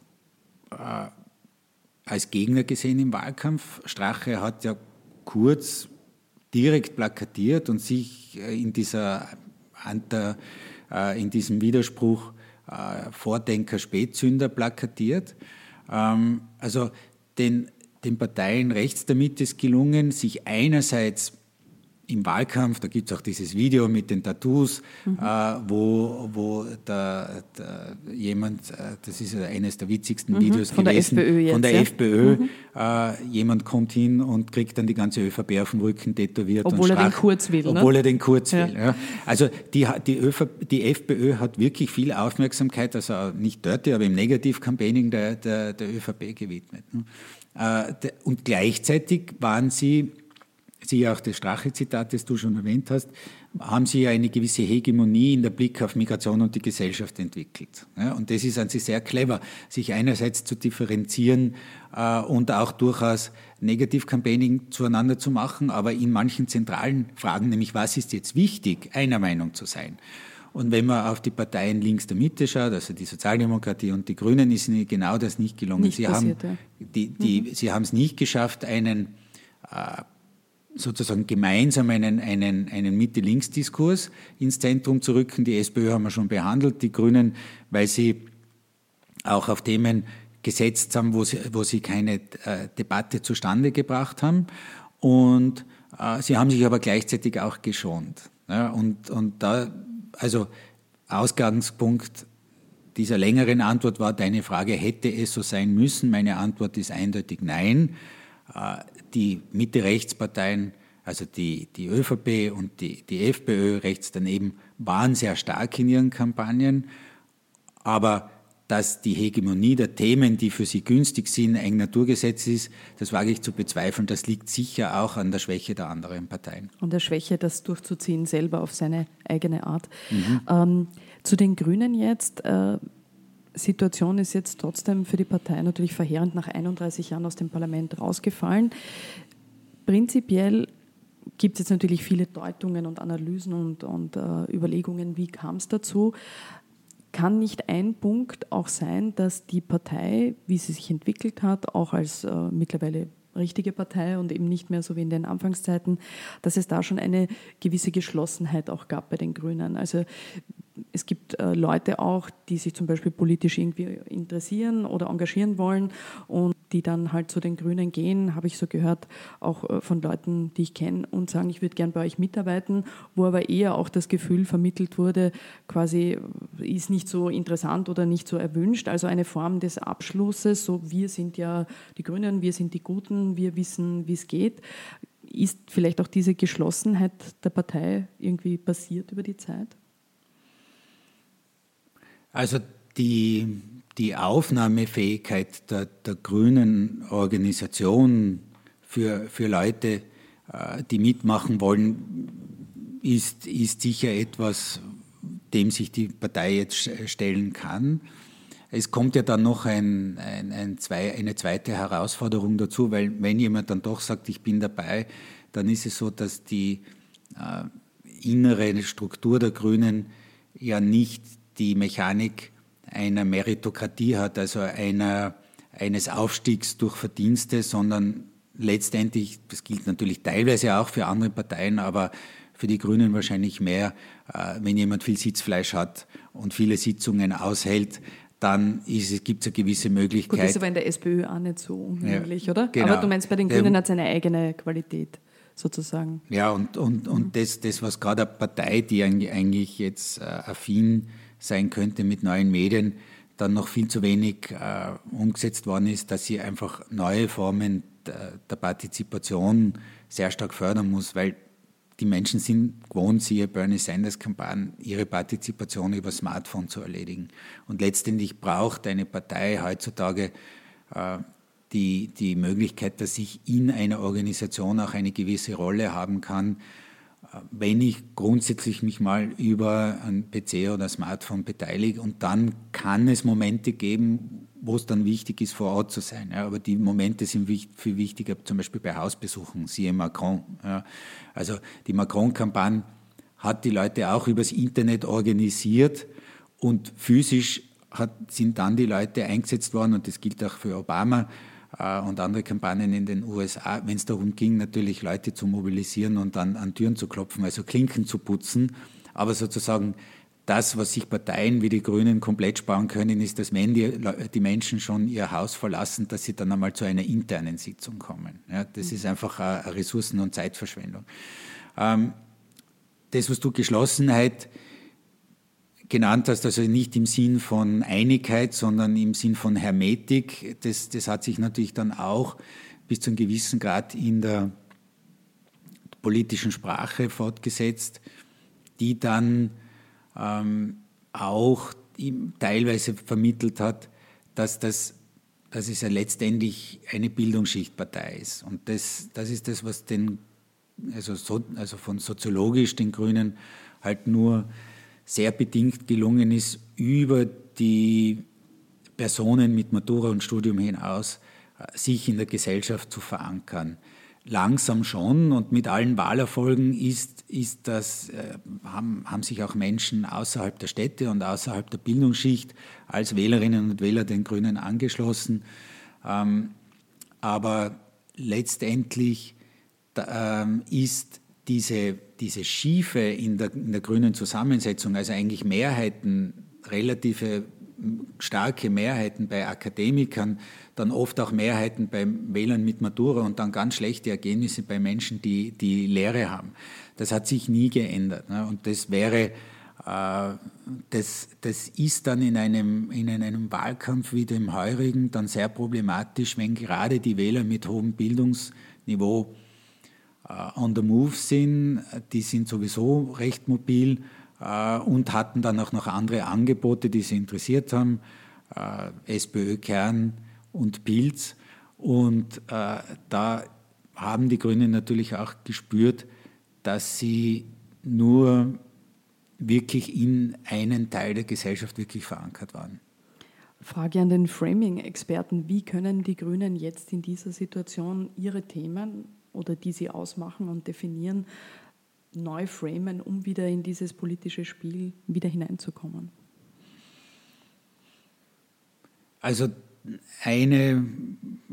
äh, als Gegner gesehen im Wahlkampf. Strache hat ja kurz direkt plakatiert und sich äh, in, dieser, äh, in diesem Widerspruch äh, Vordenker, Spätzünder plakatiert. Ähm, also den, den Parteien rechts der Mitte ist gelungen, sich einerseits im Wahlkampf, da gibt es auch dieses Video mit den Tattoos, mhm. äh, wo, wo da, da jemand, äh, das ist eines der witzigsten mhm. Videos von gewesen, der FPÖ jetzt, von der ja? FPÖ, mhm. äh, jemand kommt hin und kriegt dann die ganze ÖVP auf dem Rücken tätowiert. Obwohl er den Kurz will. Ne? Obwohl er den Kurz ja. will. Ja. Also die, die, ÖVP, die FPÖ hat wirklich viel Aufmerksamkeit, also nicht dort, aber im Negativ-Campaigning der, der, der ÖVP gewidmet. Ne? Äh, und gleichzeitig waren sie siehe auch das Strache-Zitat, das du schon erwähnt hast, haben sie ja eine gewisse Hegemonie in der Blick auf Migration und die Gesellschaft entwickelt. Und das ist an sich sehr clever, sich einerseits zu differenzieren äh, und auch durchaus Negativ-Campaigning zueinander zu machen, aber in manchen zentralen Fragen, nämlich was ist jetzt wichtig, einer Meinung zu sein. Und wenn man auf die Parteien links der Mitte schaut, also die Sozialdemokratie und die Grünen, ist ihnen genau das nicht gelungen. Nicht sie, passiert, haben, ja. die, die, mhm. sie haben es nicht geschafft, einen äh, sozusagen gemeinsam einen, einen, einen Mitte-Links-Diskurs ins Zentrum zu rücken. Die SPÖ haben wir schon behandelt, die Grünen, weil sie auch auf Themen gesetzt haben, wo sie, wo sie keine äh, Debatte zustande gebracht haben. Und äh, sie haben sich aber gleichzeitig auch geschont. Ja, und, und da, also Ausgangspunkt dieser längeren Antwort war deine Frage, hätte es so sein müssen? Meine Antwort ist eindeutig nein. Die Mitte-Rechtsparteien, also die, die ÖVP und die, die FPÖ rechts daneben, waren sehr stark in ihren Kampagnen, aber dass die Hegemonie der Themen, die für sie günstig sind, ein Naturgesetz ist, das wage ich zu bezweifeln. Das liegt sicher auch an der Schwäche der anderen Parteien. An der Schwäche, das durchzuziehen, selber auf seine eigene Art. Mhm. Ähm, zu den Grünen jetzt. Äh, Situation ist jetzt trotzdem für die Partei natürlich verheerend nach 31 Jahren aus dem Parlament rausgefallen. Prinzipiell gibt es jetzt natürlich viele Deutungen und Analysen und, und äh, Überlegungen, wie kam es dazu. Kann nicht ein Punkt auch sein, dass die Partei, wie sie sich entwickelt hat, auch als äh, mittlerweile richtige Partei und eben nicht mehr so wie in den Anfangszeiten, dass es da schon eine gewisse Geschlossenheit auch gab bei den Grünen. Also es gibt äh, Leute auch, die sich zum Beispiel politisch irgendwie interessieren oder engagieren wollen und die dann halt zu den Grünen gehen, habe ich so gehört, auch äh, von Leuten, die ich kenne und sagen, ich würde gern bei euch mitarbeiten, wo aber eher auch das Gefühl vermittelt wurde, quasi äh, ist nicht so interessant oder nicht so erwünscht. Also eine Form des Abschlusses, so wir sind ja die Grünen, wir sind die Guten, wir wissen, wie es geht. Ist vielleicht auch diese Geschlossenheit der Partei irgendwie passiert über die Zeit? Also die, die Aufnahmefähigkeit der, der grünen Organisation für, für Leute, äh, die mitmachen wollen, ist, ist sicher etwas, dem sich die Partei jetzt stellen kann. Es kommt ja dann noch ein, ein, ein zwei, eine zweite Herausforderung dazu, weil wenn jemand dann doch sagt, ich bin dabei, dann ist es so, dass die äh, innere Struktur der Grünen ja nicht die Mechanik einer Meritokratie hat, also einer, eines Aufstiegs durch Verdienste, sondern letztendlich, das gilt natürlich teilweise auch für andere Parteien, aber für die Grünen wahrscheinlich mehr, äh, wenn jemand viel Sitzfleisch hat und viele Sitzungen aushält, dann gibt es eine gewisse Möglichkeit. Gut, das ist aber in der SPÖ auch nicht so unmöglich, ja, oder? Genau. Aber du meinst, bei den Grünen hat es eine eigene Qualität sozusagen. Ja, und, und, und mhm. das, das, was gerade eine Partei, die eigentlich jetzt äh, affin sein könnte mit neuen Medien, dann noch viel zu wenig äh, umgesetzt worden ist, dass sie einfach neue Formen der, Partizipation sehr stark fördern muss, weil die Menschen sind gewohnt, siehe Bernie Sanders Kampagne, ihre Partizipation über Smartphone zu erledigen. Und letztendlich braucht eine Partei heutzutage äh, die, die Möglichkeit, dass ich in einer Organisation auch eine gewisse Rolle haben kann, wenn ich grundsätzlich mich mal über ein PC oder Smartphone beteilige und dann kann es Momente geben, wo es dann wichtig ist, vor Ort zu sein. Ja, aber die Momente sind viel wichtiger, zum Beispiel bei Hausbesuchen, siehe Macron. Ja. Also die Macron-Kampagne hat die Leute auch übers Internet organisiert und physisch hat, sind dann die Leute eingesetzt worden und das gilt auch für Obama und andere Kampagnen in den USA, wenn es darum ging, natürlich Leute zu mobilisieren und dann an Türen zu klopfen, also Klinken zu putzen. Aber sozusagen das, was sich Parteien wie die Grünen komplett sparen können, ist, dass wenn die, die Menschen schon ihr Haus verlassen, dass sie dann einmal zu einer internen Sitzung kommen. Ja, das ist einfach eine Ressourcen- und Zeitverschwendung. Ähm, das, was du Geschlossenheit genannt hast, also nicht im Sinn von Einigkeit, sondern im Sinn von Hermetik. Das, das hat sich natürlich dann auch bis zu einem gewissen Grad in der politischen Sprache fortgesetzt, die dann ähm, auch teilweise vermittelt hat, dass, das, dass es ja letztendlich eine Bildungsschichtpartei ist. Und das, das ist das, was den, also, so, also von soziologisch den Grünen halt nur sehr bedingt gelungen ist, über die Personen mit Matura und Studium hinaus äh, sich in der Gesellschaft zu verankern. Langsam schon und mit allen Wahlerfolgen ist, ist das, äh, haben, haben sich auch Menschen außerhalb der Städte und außerhalb der Bildungsschicht als Wählerinnen und Wähler den Grünen angeschlossen. Ähm, aber letztendlich ähm, ist diese diese Schiefe in der, in der grünen Zusammensetzung, also eigentlich Mehrheiten, relative starke Mehrheiten bei Akademikern, dann oft auch Mehrheiten bei Wählern mit Matura und dann ganz schlechte Ergebnisse bei Menschen, die die Lehre haben. Das hat sich nie geändert. Ne? Und das wäre, äh, das, das ist dann in einem, in einem Wahlkampf wie dem heurigen dann sehr problematisch, wenn gerade die Wähler mit hohem Bildungsniveau on the move sind. Die sind sowieso recht mobil äh, und hatten dann auch noch andere Angebote, die sie interessiert haben. äh, SPÖ Kern und Pilz. Und äh, da haben die Grünen natürlich auch gespürt, dass sie nur wirklich in einen Teil der Gesellschaft wirklich verankert waren. Frage an den Framing-Experten. Wie können die Grünen jetzt in dieser Situation ihre Themen oder die sie ausmachen und definieren, neu framen, um wieder in dieses politische Spiel wieder hineinzukommen? Also eine,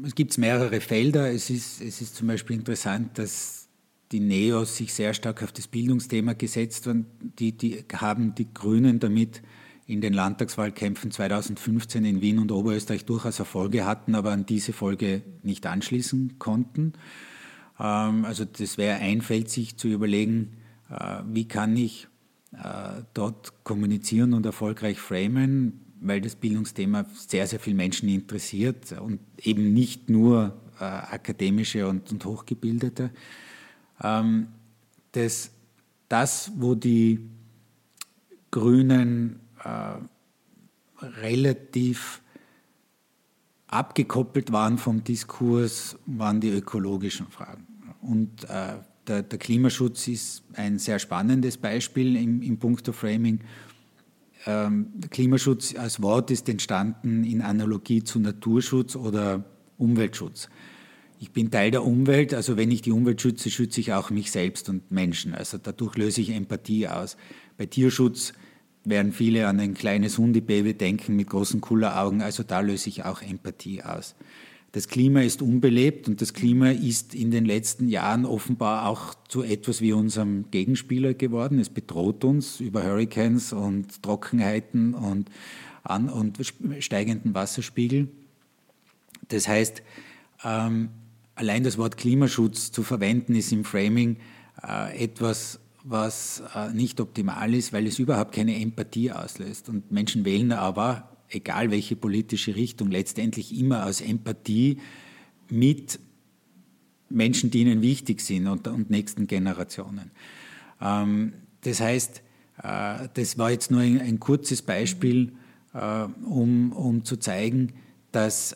es gibt mehrere Felder. Es ist, es ist zum Beispiel interessant, dass die Neos sich sehr stark auf das Bildungsthema gesetzt haben. Die, die haben die Grünen damit in den Landtagswahlkämpfen 2015 in Wien und Oberösterreich durchaus Erfolge hatten, aber an diese Folge nicht anschließen konnten. Ähm, also das wäre ein sich zu überlegen, äh, wie kann ich äh, dort kommunizieren und erfolgreich framen, weil das Bildungsthema sehr, sehr viele Menschen interessiert und eben nicht nur äh, akademische und, und Hochgebildete. Ähm, das, das, wo die Grünen relativ abgekoppelt waren vom Diskurs, waren die ökologischen Fragen. Und äh, der, der, Klimaschutz ist ein sehr spannendes Beispiel im, im Punkto Framing. Ähm, Klimaschutz als Wort ist entstanden in Analogie zu Naturschutz oder Umweltschutz. Ich bin Teil der Umwelt, also wenn ich die Umwelt schütze, schütze ich auch mich selbst und Menschen. Also dadurch löse ich Empathie aus. Bei Tierschutz werden viele an ein kleines Hundebaby denken mit großen Kulleraugen, also da löse ich auch Empathie aus. Das Klima ist unbelebt und das Klima ist in den letzten Jahren offenbar auch zu etwas wie unserem Gegenspieler geworden. Es bedroht uns über Hurricanes und Trockenheiten und, an und steigenden Wasserspiegel. Das heißt, ähm, allein das Wort Klimaschutz zu verwenden ist im Framing äh, etwas, was äh, nicht optimal ist, weil es überhaupt keine Empathie auslöst. Und Menschen wählen aber, egal welche politische Richtung, letztendlich immer aus Empathie mit Menschen, die ihnen wichtig sind und, und nächsten Generationen. Ähm, das heißt, äh, das war jetzt nur ein, kurzes Beispiel, äh, um, um zu zeigen, dass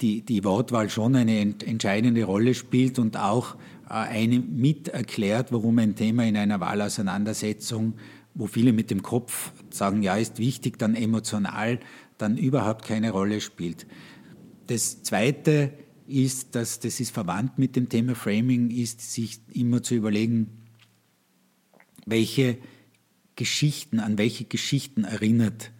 die, die Wortwahl schon eine ent, entscheidende Rolle spielt und auch einem mit erklärt, warum ein Thema in einer Wahlauseinandersetzung, wo viele mit dem Kopf sagen, ja, ist wichtig, dann emotional, dann überhaupt keine Rolle spielt. Das Zweite ist, dass das ist verwandt mit dem Thema Framing, ist sich immer zu überlegen, welche Geschichten, an welche Geschichten erinnert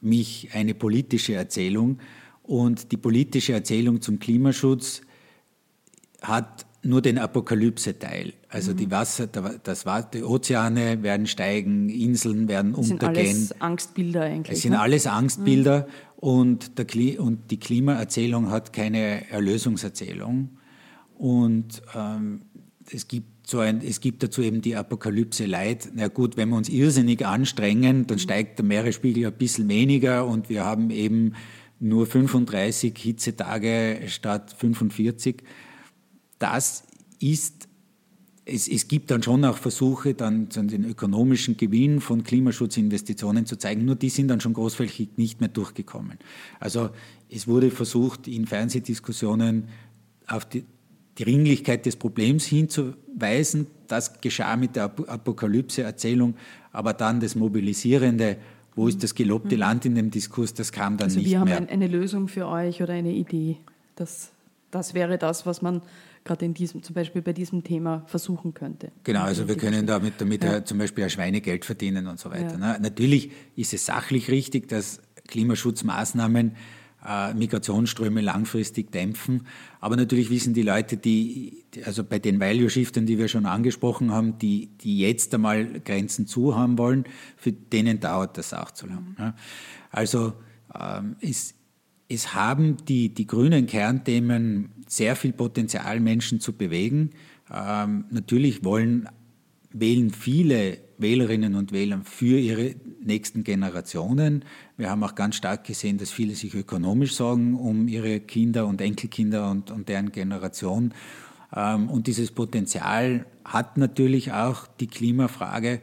mich eine politische Erzählung. Und die politische Erzählung zum Klimaschutz hat nur den Apokalypse-Teil. Also mhm. die Wasser, das, die Ozeane werden steigen, Inseln werden das untergehen. Das sind alles Angstbilder eigentlich. Es sind ne? alles Angstbilder mhm. und, der, und die Klimaerzählung hat keine Erlösungserzählung. Und ähm, es gibt so ein, es gibt dazu eben die Apokalypse Leid. Na gut, wenn wir uns irrsinnig anstrengen, dann mhm. steigt der Meeresspiegel ein bisschen weniger und wir haben eben nur 35 Hitzetage statt 45 das ist, es, es gibt dann schon auch Versuche, dann den ökonomischen Gewinn von Klimaschutzinvestitionen zu zeigen, nur die sind dann schon großflächig nicht mehr durchgekommen. Also es wurde versucht, in Fernsehdiskussionen auf die Dringlichkeit des Problems hinzuweisen. Das geschah mit der Apokalypse-Erzählung, aber dann das Mobilisierende, wo ist das gelobte mhm. Land in dem Diskurs, das kam dann also nicht mehr. Also wir haben eine Lösung für euch oder eine Idee. Das, das wäre das, was man gerade in diesem, zum Beispiel bei diesem Thema versuchen könnte. Genau, also wir können damit, damit ja. zum Beispiel ein Schweinegeld verdienen und so weiter. Ja. Ne? Natürlich ist es sachlich richtig, dass Klimaschutzmaßnahmen äh, Migrationsströme langfristig dämpfen. Aber natürlich wissen die Leute, die, also bei den Value-Shiftern, die wir schon angesprochen haben, die, die jetzt einmal Grenzen zu haben wollen, für denen dauert das auch zu lang. Mhm. Ne? Also ähm, es, es haben die, die grünen Kernthemen sehr viel Potenzial, Menschen zu bewegen. Ähm, natürlich wollen, wählen viele Wählerinnen und Wähler für ihre nächsten Generationen. Wir haben auch ganz stark gesehen, dass viele sich ökonomisch sorgen um ihre Kinder und Enkelkinder und, und deren Generation. Ähm, und dieses Potenzial hat natürlich auch die Klimafrage,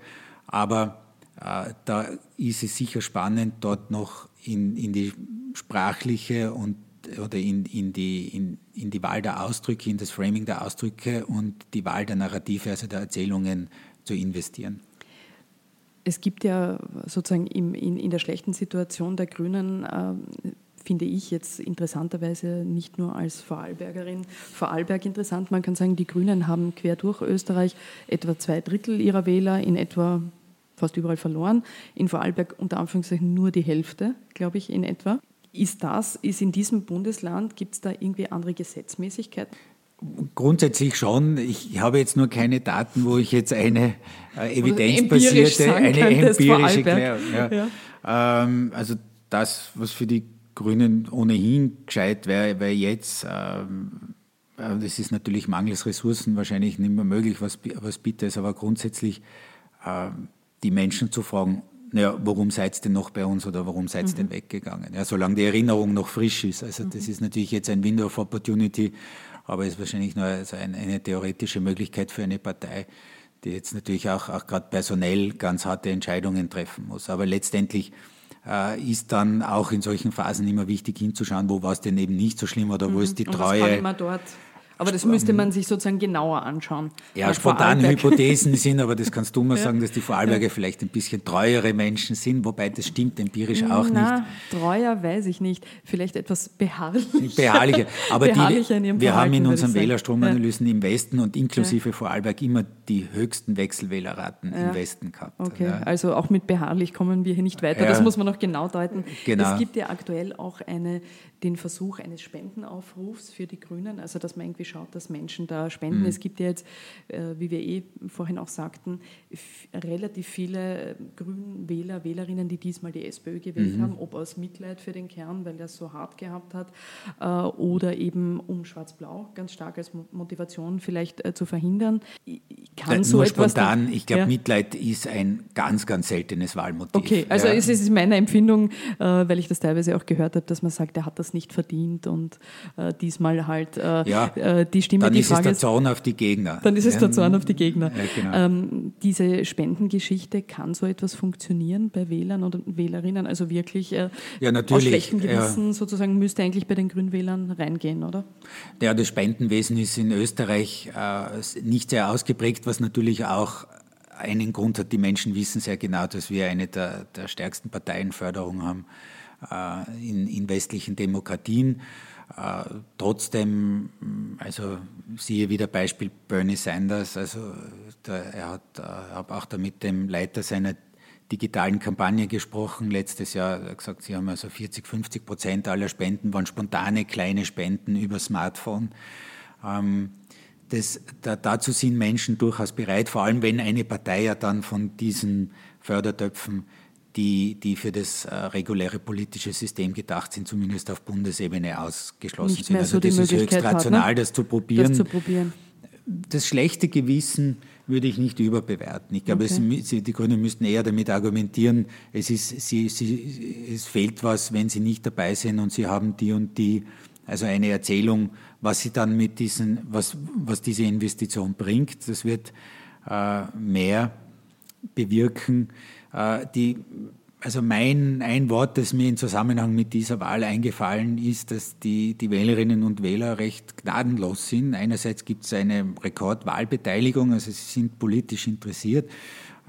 aber äh, da ist es sicher spannend, dort noch in, in die sprachliche und oder in, in, die, in, in die Wahl der Ausdrücke, in das Framing der Ausdrücke und die Wahl der Narrative, also der Erzählungen zu investieren. Es gibt ja sozusagen im, in, in der schlechten Situation der Grünen, äh, finde ich jetzt interessanterweise nicht nur als Vorarlbergerin, Vorarlberg interessant, man kann sagen, die Grünen haben quer durch Österreich etwa zwei Drittel ihrer Wähler in etwa fast überall verloren. In Vorarlberg unter Anführungszeichen nur die Hälfte, glaube ich, in etwa. Ist das, ist in diesem Bundesland, gibt es da irgendwie andere Gesetzmäßigkeiten? Grundsätzlich schon. Ich habe jetzt nur keine Daten, wo ich jetzt eine äh, evidenzbasierte, eine empirische Klärung. Ja. Ja. Ähm, also das, was für die Grünen ohnehin gescheit wäre, wäre jetzt, ähm, äh, das ist natürlich mangels Ressourcen wahrscheinlich nicht mehr möglich, was, was bitte ist, aber grundsätzlich äh, die Menschen zu fragen, naja, warum seid ihr denn noch bei uns oder warum seid ihr mhm. denn weggegangen? Ja, solange die Erinnerung noch frisch ist. Also das mhm. ist natürlich jetzt ein Window of Opportunity, aber ist wahrscheinlich nur also ein, eine theoretische Möglichkeit für eine Partei, die jetzt natürlich auch, auch gerade personell ganz harte Entscheidungen treffen muss. Aber letztendlich äh, ist dann auch in solchen Phasen immer wichtig hinzuschauen, wo war es denn eben nicht so schlimm oder wo mhm. ist die Treue. Und was kann man dort aber das müsste man sich sozusagen genauer anschauen. Ja, spontane Hypothesen sind, aber das kannst du mal ja. sagen, dass die Vorarlberger ja. vielleicht ein bisschen treuere Menschen sind, wobei das stimmt empirisch auch Na, nicht. Treuer weiß ich nicht. Vielleicht etwas beharrlich. Beharrlicher. Aber beharrlicher die, wir haben in unseren Wählerstromanalysen ja. im Westen und inklusive Vorarlberg immer die höchsten Wechselwählerraten im Westen gehabt. Okay, also auch mit beharrlich kommen wir hier nicht weiter. Das muss man noch genau deuten. Genau. Es gibt ja aktuell auch eine den Versuch eines Spendenaufrufs für die Grünen, also dass man irgendwie schaut, dass Menschen da spenden. Mhm. Es gibt ja jetzt, äh, wie wir eh vorhin auch sagten, relativ viele äh, Grünwähler, Wählerinnen, die diesmal die SPÖ gewählt mhm. haben, ob aus Mitleid für den Kern, weil er es so hart gehabt hat, äh, oder eben um Schwarz-Blau ganz stark als Motivation vielleicht zu verhindern. Kann Nur so etwas spontan, ich glaube, ja. Mitleid ist ein ganz, ganz seltenes Wahlmotiv. Okay, also ja. es ist meine Empfindung, weil ich das teilweise auch gehört habe, dass man sagt, er hat das nicht verdient und äh, diesmal halt äh, ja, äh, die Stimme. Dann die ist Frage es der Zorn auf die Gegner. Dann ist es der Zorn auf die Gegner. Ja, genau. ähm, diese Spendengeschichte, kann so etwas funktionieren bei Wählern oder Wählerinnen? Also wirklich äh, ja, natürlich, aus schlechtem Gewissen sozusagen müsste eigentlich bei den Grünwählern reingehen, oder? Ja, das Spendenwesen ist in Österreich äh, nicht sehr ausgeprägt, was natürlich auch einen Grund hat, die Menschen wissen sehr genau, dass wir eine der, der stärksten Parteienförderung haben in, in westlichen Demokratien. Äh, trotzdem, also siehe wieder Beispiel Bernie Sanders, also der, er hat äh, hab auch da mit dem Leiter seiner digitalen Kampagne gesprochen. Letztes Jahr hat er gesagt, sie haben also 40, 50 Prozent aller Spenden waren spontane kleine Spenden über Smartphone. Ähm, das, da, dazu sind Menschen durchaus bereit, vor allem wenn eine Partei ja dann von diesen Fördertöpfen die, die für das äh, reguläre politische System gedacht sind, zumindest auf Bundesebene ausgeschlossen Nicht sind. Also so das ist höchst rational, hat, ne? das, zu probieren. das zu probieren. Das schlechte Gewissen würde ich nicht überbewerten. Ich glaube, okay. es, die Grünen müssten eher damit argumentieren, es, ist, sie, sie, es fehlt was, wenn sie nicht dabei sind und sie haben die und die, also eine Erzählung, was sie dann mit diesen, was, was diese Investition bringt. Das wird äh, mehr bewirken, die, also mein, ein Wort, das mir im Zusammenhang mit dieser Wahl eingefallen ist, dass die, die Wählerinnen und Wähler recht gnadenlos sind. Einerseits gibt es eine Rekordwahlbeteiligung, also sie sind politisch interessiert.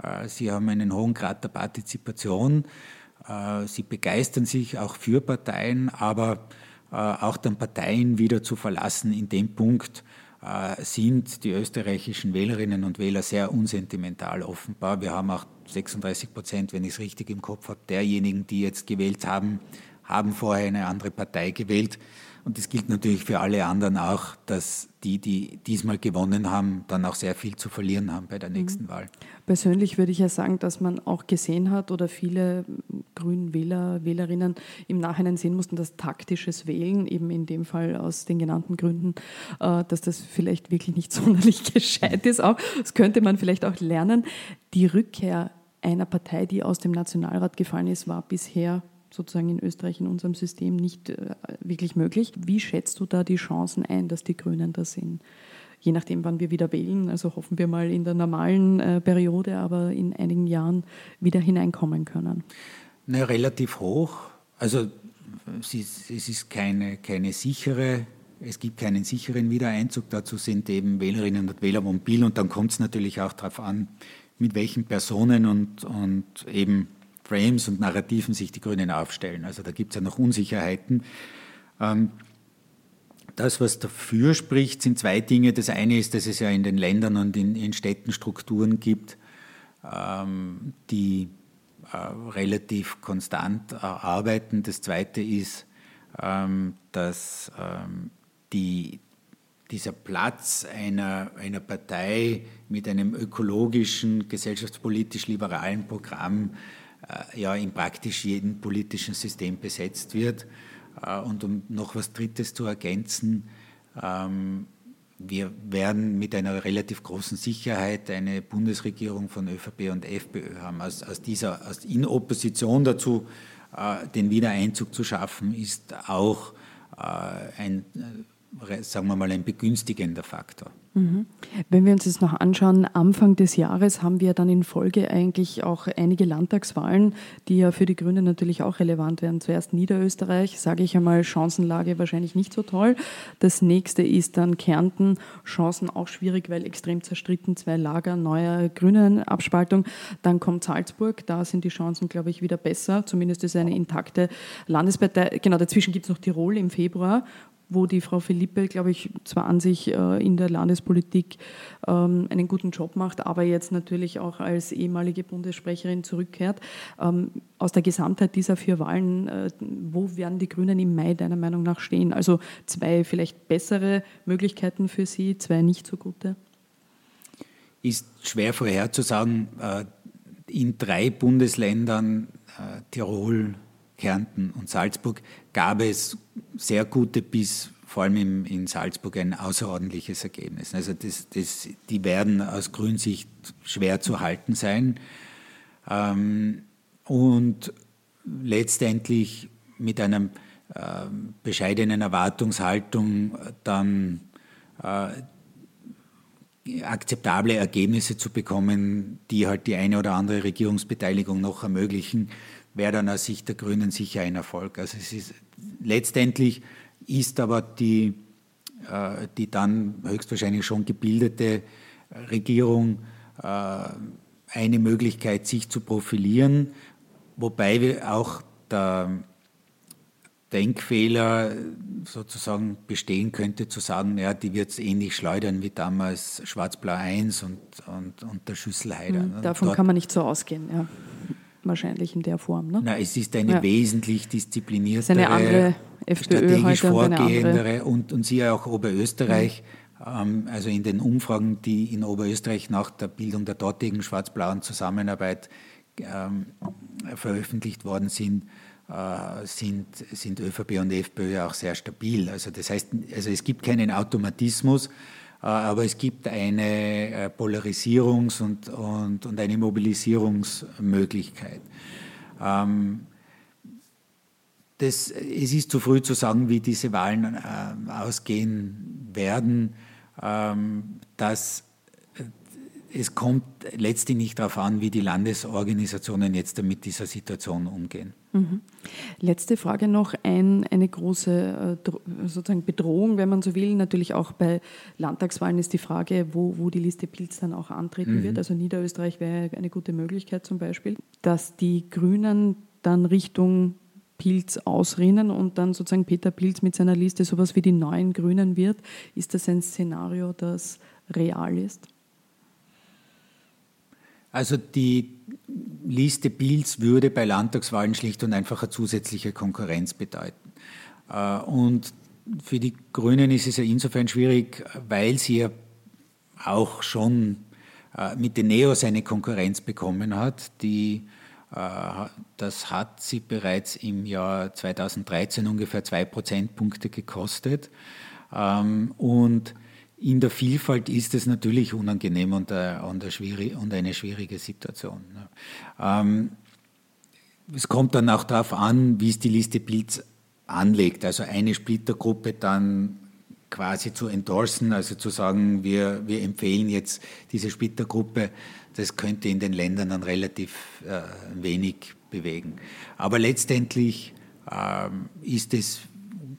Äh, sie haben einen hohen Grad der Partizipation. Äh, sie begeistern sich auch für Parteien, aber auch dann Parteien wieder zu verlassen in dem Punkt, äh, sind die österreichischen Wählerinnen und Wähler sehr unsentimental offenbar. Wir haben auch 36 Prozent, wenn ich es richtig im Kopf habe, derjenigen, die jetzt gewählt haben, haben vorher eine andere Partei gewählt. Und das gilt natürlich für alle anderen auch, dass die, die diesmal gewonnen haben, dann auch sehr viel zu verlieren haben bei der mhm. nächsten mhm. Wahl. Persönlich würde ich ja sagen, dass man auch gesehen hat oder viele grünen Wähler, Wählerinnen im Nachhinein sehen mussten, dass taktisches Wählen, eben in dem Fall aus den genannten Gründen, äh, dass das vielleicht wirklich nicht sonderlich gescheit ist. Auch. Das könnte man vielleicht auch lernen. Die Rückkehr einer Partei, die aus dem Nationalrat gefallen ist, war bisher sozusagen in Österreich in unserem System nicht äh, wirklich möglich. Wie schätzt du da die Chancen ein, dass die Grünen da sind? Je nachdem, wann wir wieder wählen, also hoffen wir mal in der normalen äh, Periode, aber in einigen Jahren wieder hineinkommen können. Na, relativ hoch. Also es ist, es ist keine, keine sichere, es gibt keinen sicheren Wiedereinzug. Dazu sind eben Wählerinnen und Wähler mobil und dann kommt es natürlich auch darauf an, mit welchen Personen und, und eben Frames und Narrativen sich die Grünen aufstellen. Also da gibt es ja noch Unsicherheiten. Ähm, das, was dafür spricht, sind zwei Dinge. Das eine ist, dass es ja in den Ländern und in, in Städten Strukturen gibt, ähm, die äh, relativ konstant äh, arbeiten. Das zweite ist, ähm, dass die, dieser Platz einer, einer Partei mit einem ökologischen, gesellschaftspolitisch liberalen Programm ja in praktisch jedem politischen System besetzt wird. Äh, und um noch was Drittes zu ergänzen, ähm, wir werden mit einer relativ großen Sicherheit eine Bundesregierung von ÖVP und FPÖ haben. Aus, aus dieser, aus, in Opposition dazu, äh, den Wiedereinzug zu schaffen, ist auch ein, sagen wir mal, ein begünstigender Faktor. Mhm. Wenn wir uns das noch anschauen, Anfang des Jahres haben wir dann in Folge eigentlich auch einige Landtagswahlen, die ja für die Grünen natürlich auch relevant werden. Zuerst Niederösterreich, sage ich einmal, Chancenlage wahrscheinlich nicht so toll. Das nächste ist dann Kärnten, Chancen auch schwierig, weil extrem zerstritten, zwei Lager, neue grüne Abspaltung. Dann kommt Salzburg, da sind die Chancen, glaube ich, wieder besser. Zumindest ist eine intakte Landespartei. Genau, dazwischen gibt es noch Tirol im Februar wo die Frau Philippe, glaube ich, zwar an sich äh, in der Landespolitik ähm, einen guten Job macht, aber jetzt natürlich auch als ehemalige Bundessprecherin zurückkehrt. Ähm, aus der Gesamtheit dieser vier Wahlen, äh, wo werden die Grünen im Mai deiner Meinung nach stehen? Also zwei vielleicht bessere Möglichkeiten für Sie, zwei nicht so gute? Ist schwer vorherzusagen. Äh, in drei Bundesländern, Tirol, Kärnten und Salzburg gab es sehr gute bis vor allem im, in Salzburg ein außerordentliches Ergebnis. Also das, das, die werden aus Grünsicht schwer zu halten sein. Ähm, und letztendlich mit einer äh, bescheidenen Erwartungshaltung dann äh, akzeptable Ergebnisse zu bekommen, die halt die eine oder andere Regierungsbeteiligung noch ermöglichen, wäre dann aus Sicht der Grünen sicher ein Erfolg. Also es ist letztendlich ist aber die, äh, die dann höchstwahrscheinlich schon gebildete Regierung äh, eine Möglichkeit, sich zu profilieren, wobei wir auch der Denkfehler sozusagen bestehen könnte, zu sagen, ja, die wird es ähnlich schleudern wie damals Schwarz-Blau 1 und, und, und der Schüsselheider. Mhm, davon Dort, kann man nicht so ausgehen, ja wahrscheinlich in der Form. Ne? Na, es ist eine ja. wesentlich diszipliniertere, strategisch vorgehendere und, und siehe auch Oberösterreich. Mhm. also in den Umfragen, die in Oberösterreich nach der Bildung der dortigen schwarz-blauen Zusammenarbeit ähm, veröffentlicht worden sind, äh, sind, sind ÖVP und FPÖ auch sehr stabil. Also das heißt, also es gibt keinen Automatismus, aber es gibt eine äh, Polarisierungs- und, und, und eine Mobilisierungsmöglichkeit. Ähm, das, es ist zu früh zu sagen, wie diese Wahlen äh, ausgehen werden. Ähm, es kommt letztlich nicht darauf an, wie die Landesorganisationen jetzt mit dieser Situation umgehen. Mhm. Letzte Frage noch, ein, eine große äh, sozusagen Bedrohung, wenn man so will. Natürlich auch bei Landtagswahlen ist die Frage, wo, wo die Liste Pilz dann auch antreten mhm. wird. Also Niederösterreich wäre eine gute Möglichkeit zum Beispiel, dass die Grünen dann Richtung Pilz ausrinnen und dann sozusagen Peter Pilz mit seiner Liste sowas wie die neuen Grünen wird. Ist das ein Szenario, das real ist? Also die Liste Pils würde bei Landtagswahlen schlicht und einfach eine zusätzliche Konkurrenz bedeuten. Äh, und für die Grünen ist es ja insofern schwierig, weil sie ja auch schon äh, mit den Neos eine Konkurrenz bekommen hat, die äh, das hat sie bereits im Jahr 2013 ungefähr zwei Prozentpunkte gekostet. Ähm, und in der Vielfalt ist es natürlich unangenehm und, äh, und, und eine schwierige Situation. Ähm, es kommt dann auch darauf an, wie es die Liste Pilz anlegt. Also eine Splittergruppe dann quasi zu endorsen, also zu sagen, wir, wir empfehlen jetzt diese Splittergruppe, das könnte in den Ländern dann relativ äh, wenig bewegen. Aber letztendlich ähm, ist es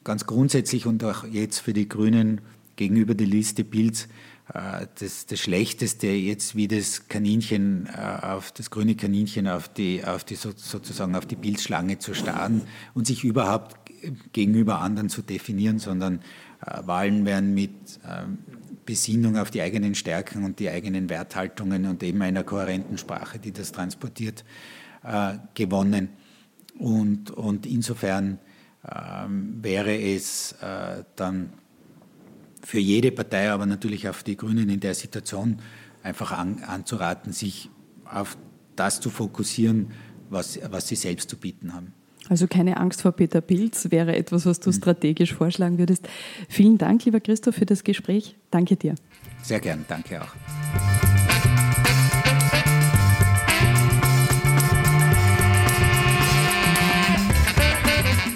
ganz grundsätzlich und auch jetzt für die Grünen gegenüber der Liste Pilz äh, das, das Schlechteste jetzt wie das Kaninchen äh, auf das grüne Kaninchen auf die, auf die sozusagen auf die Pilzschlange zu starren und sich überhaupt gegenüber anderen zu definieren, sondern äh, Wahlen werden mit ähm, Besinnung auf die eigenen Stärken und die eigenen Werthaltungen und eben einer kohärenten Sprache, die das transportiert, gewonnen. Und, und insofern ähm, wäre es dann für jede Partei, aber natürlich auf die Grünen in der Situation einfach an, anzuraten, sich auf das zu fokussieren, was, was sie selbst zu bieten haben. Also keine Angst vor Peter Pilz wäre etwas, was du mhm. strategisch vorschlagen würdest. Vielen Dank, lieber Christoph, für das Gespräch. Danke dir. Sehr gern, danke auch.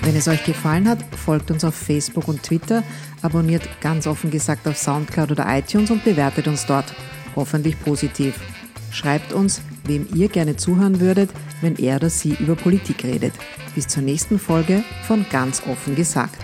Wenn es euch gefallen hat, folgt uns auf Facebook und Twitter, abonniert ganz offen gesagt auf Soundcloud oder iTunes und bewertet uns dort. Hoffentlich positiv. Schreibt uns, wem ihr gerne zuhören würdet, wenn er oder sie über Politik redet. Bis zur nächsten Folge von Ganz offen gesagt.